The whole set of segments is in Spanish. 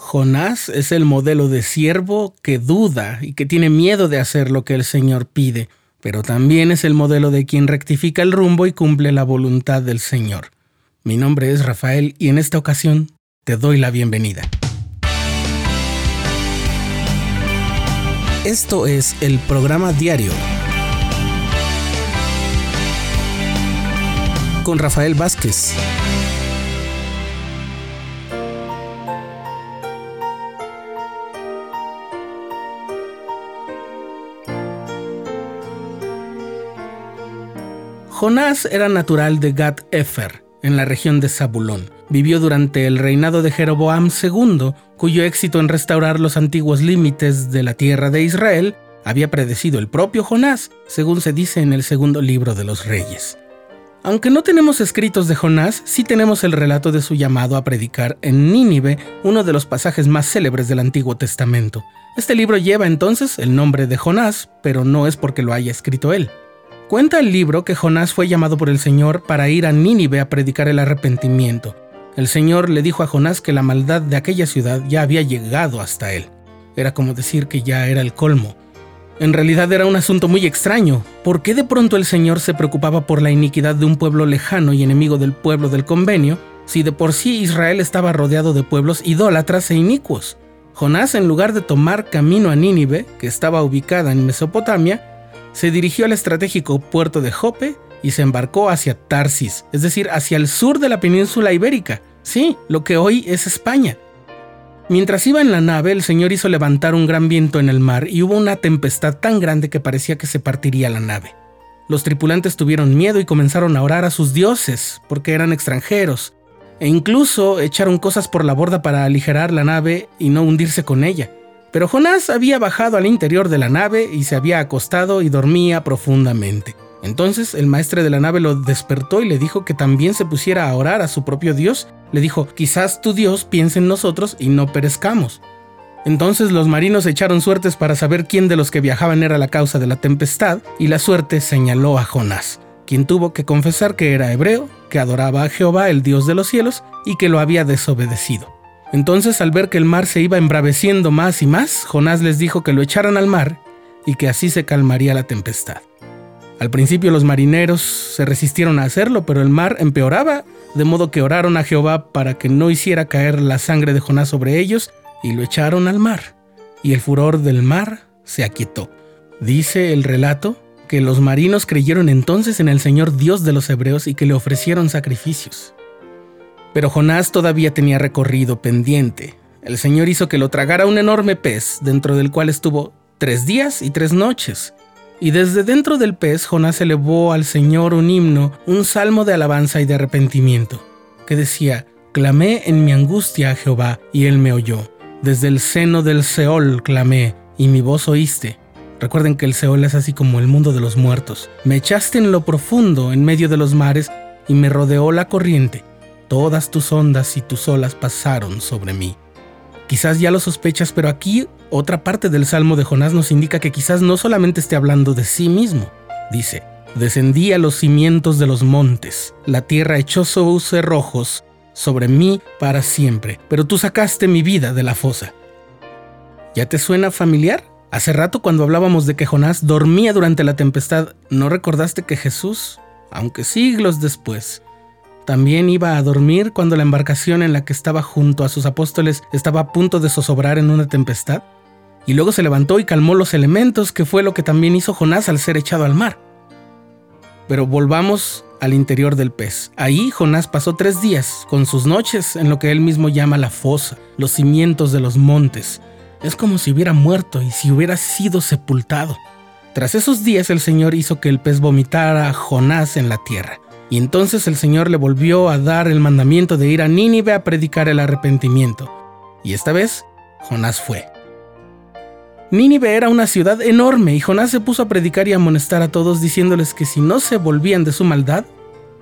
Jonás es el modelo de siervo que duda y que tiene miedo de hacer lo que el Señor pide, pero también es el modelo de quien rectifica el rumbo y cumple la voluntad del Señor. Mi nombre es Rafael y en esta ocasión te doy la bienvenida. Esto es el programa diario con Rafael Vázquez. Jonás era natural de Gat Efer, en la región de Zabulón. Vivió durante el reinado de Jeroboam II, cuyo éxito en restaurar los antiguos límites de la tierra de Israel había predecido el propio Jonás, según se dice en el segundo libro de los Reyes. Aunque no tenemos escritos de Jonás, sí tenemos el relato de su llamado a predicar en Nínive, uno de los pasajes más célebres del Antiguo Testamento. Este libro lleva entonces el nombre de Jonás, pero no es porque lo haya escrito él. Cuenta el libro que Jonás fue llamado por el Señor para ir a Nínive a predicar el arrepentimiento. El Señor le dijo a Jonás que la maldad de aquella ciudad ya había llegado hasta él. Era como decir que ya era el colmo. En realidad era un asunto muy extraño. ¿Por qué de pronto el Señor se preocupaba por la iniquidad de un pueblo lejano y enemigo del pueblo del convenio, si de por sí Israel estaba rodeado de pueblos idólatras e inicuos? Jonás, en lugar de tomar camino a Nínive, que estaba ubicada en Mesopotamia, se dirigió al estratégico puerto de Jope y se embarcó hacia Tarsis, es decir, hacia el sur de la península ibérica, sí, lo que hoy es España. Mientras iba en la nave, el Señor hizo levantar un gran viento en el mar y hubo una tempestad tan grande que parecía que se partiría la nave. Los tripulantes tuvieron miedo y comenzaron a orar a sus dioses, porque eran extranjeros, e incluso echaron cosas por la borda para aligerar la nave y no hundirse con ella. Pero Jonás había bajado al interior de la nave y se había acostado y dormía profundamente. Entonces el maestre de la nave lo despertó y le dijo que también se pusiera a orar a su propio Dios. Le dijo, quizás tu Dios piense en nosotros y no perezcamos. Entonces los marinos echaron suertes para saber quién de los que viajaban era la causa de la tempestad, y la suerte señaló a Jonás, quien tuvo que confesar que era hebreo, que adoraba a Jehová, el Dios de los cielos, y que lo había desobedecido. Entonces, al ver que el mar se iba embraveciendo más y más, Jonás les dijo que lo echaran al mar y que así se calmaría la tempestad. Al principio los marineros se resistieron a hacerlo, pero el mar empeoraba, de modo que oraron a Jehová para que no hiciera caer la sangre de Jonás sobre ellos, y lo echaron al mar, y el furor del mar se aquietó. Dice el relato que los marinos creyeron entonces en el Señor Dios de los hebreos y que le ofrecieron sacrificios. Pero Jonás todavía tenía recorrido pendiente. El Señor hizo que lo tragara un enorme pez, dentro del cual estuvo tres días y tres noches. Y desde dentro del pez Jonás elevó al Señor un himno, un salmo de alabanza y de arrepentimiento, que decía, Clamé en mi angustia a Jehová, y él me oyó. Desde el seno del Seol clamé, y mi voz oíste. Recuerden que el Seol es así como el mundo de los muertos. Me echaste en lo profundo, en medio de los mares, y me rodeó la corriente. Todas tus ondas y tus olas pasaron sobre mí. Quizás ya lo sospechas, pero aquí otra parte del Salmo de Jonás nos indica que quizás no solamente esté hablando de sí mismo. Dice, descendí a los cimientos de los montes, la tierra echó sus cerrojos sobre mí para siempre, pero tú sacaste mi vida de la fosa. ¿Ya te suena familiar? Hace rato cuando hablábamos de que Jonás dormía durante la tempestad, ¿no recordaste que Jesús, aunque siglos después, también iba a dormir cuando la embarcación en la que estaba junto a sus apóstoles estaba a punto de zozobrar en una tempestad. Y luego se levantó y calmó los elementos, que fue lo que también hizo Jonás al ser echado al mar. Pero volvamos al interior del pez. Ahí Jonás pasó tres días, con sus noches, en lo que él mismo llama la fosa, los cimientos de los montes. Es como si hubiera muerto y si hubiera sido sepultado. Tras esos días el Señor hizo que el pez vomitara a Jonás en la tierra. Y entonces el Señor le volvió a dar el mandamiento de ir a Nínive a predicar el arrepentimiento. Y esta vez, Jonás fue. Nínive era una ciudad enorme y Jonás se puso a predicar y amonestar a todos diciéndoles que si no se volvían de su maldad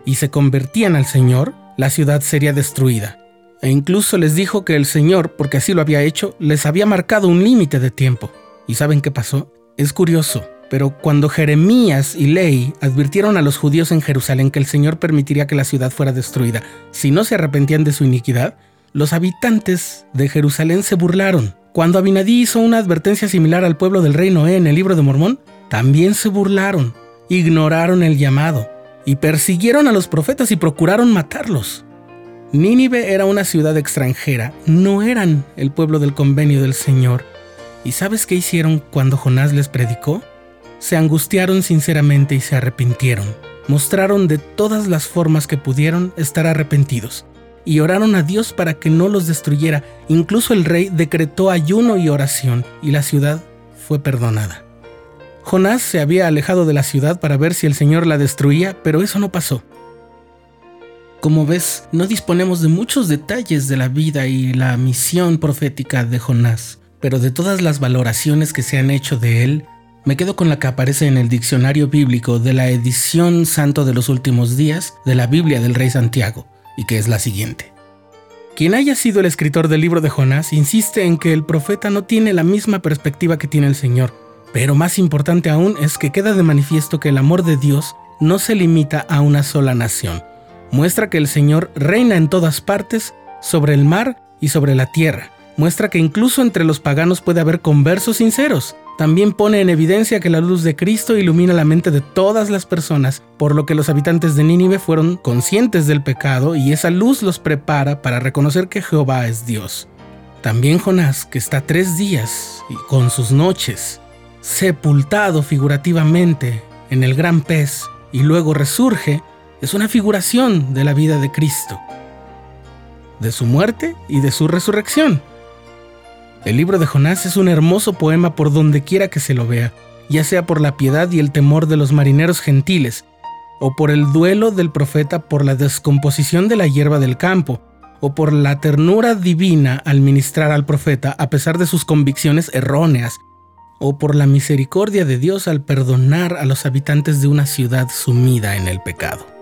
y se convertían al Señor, la ciudad sería destruida. E incluso les dijo que el Señor, porque así lo había hecho, les había marcado un límite de tiempo. ¿Y saben qué pasó? Es curioso. Pero cuando Jeremías y Ley advirtieron a los judíos en Jerusalén que el Señor permitiría que la ciudad fuera destruida si no se arrepentían de su iniquidad, los habitantes de Jerusalén se burlaron. Cuando Abinadí hizo una advertencia similar al pueblo del rey Noé en el libro de Mormón, también se burlaron, ignoraron el llamado y persiguieron a los profetas y procuraron matarlos. Nínive era una ciudad extranjera, no eran el pueblo del convenio del Señor. ¿Y sabes qué hicieron cuando Jonás les predicó? Se angustiaron sinceramente y se arrepintieron. Mostraron de todas las formas que pudieron estar arrepentidos y oraron a Dios para que no los destruyera. Incluso el rey decretó ayuno y oración y la ciudad fue perdonada. Jonás se había alejado de la ciudad para ver si el Señor la destruía, pero eso no pasó. Como ves, no disponemos de muchos detalles de la vida y la misión profética de Jonás, pero de todas las valoraciones que se han hecho de él, me quedo con la que aparece en el diccionario bíblico de la edición Santo de los Últimos Días de la Biblia del Rey Santiago, y que es la siguiente. Quien haya sido el escritor del libro de Jonás insiste en que el profeta no tiene la misma perspectiva que tiene el Señor, pero más importante aún es que queda de manifiesto que el amor de Dios no se limita a una sola nación. Muestra que el Señor reina en todas partes, sobre el mar y sobre la tierra. Muestra que incluso entre los paganos puede haber conversos sinceros, también pone en evidencia que la luz de Cristo ilumina la mente de todas las personas, por lo que los habitantes de Nínive fueron conscientes del pecado y esa luz los prepara para reconocer que Jehová es Dios. También Jonás, que está tres días y con sus noches, sepultado figurativamente en el gran pez y luego resurge, es una figuración de la vida de Cristo, de su muerte y de su resurrección. El libro de Jonás es un hermoso poema por donde quiera que se lo vea, ya sea por la piedad y el temor de los marineros gentiles, o por el duelo del profeta por la descomposición de la hierba del campo, o por la ternura divina al ministrar al profeta a pesar de sus convicciones erróneas, o por la misericordia de Dios al perdonar a los habitantes de una ciudad sumida en el pecado.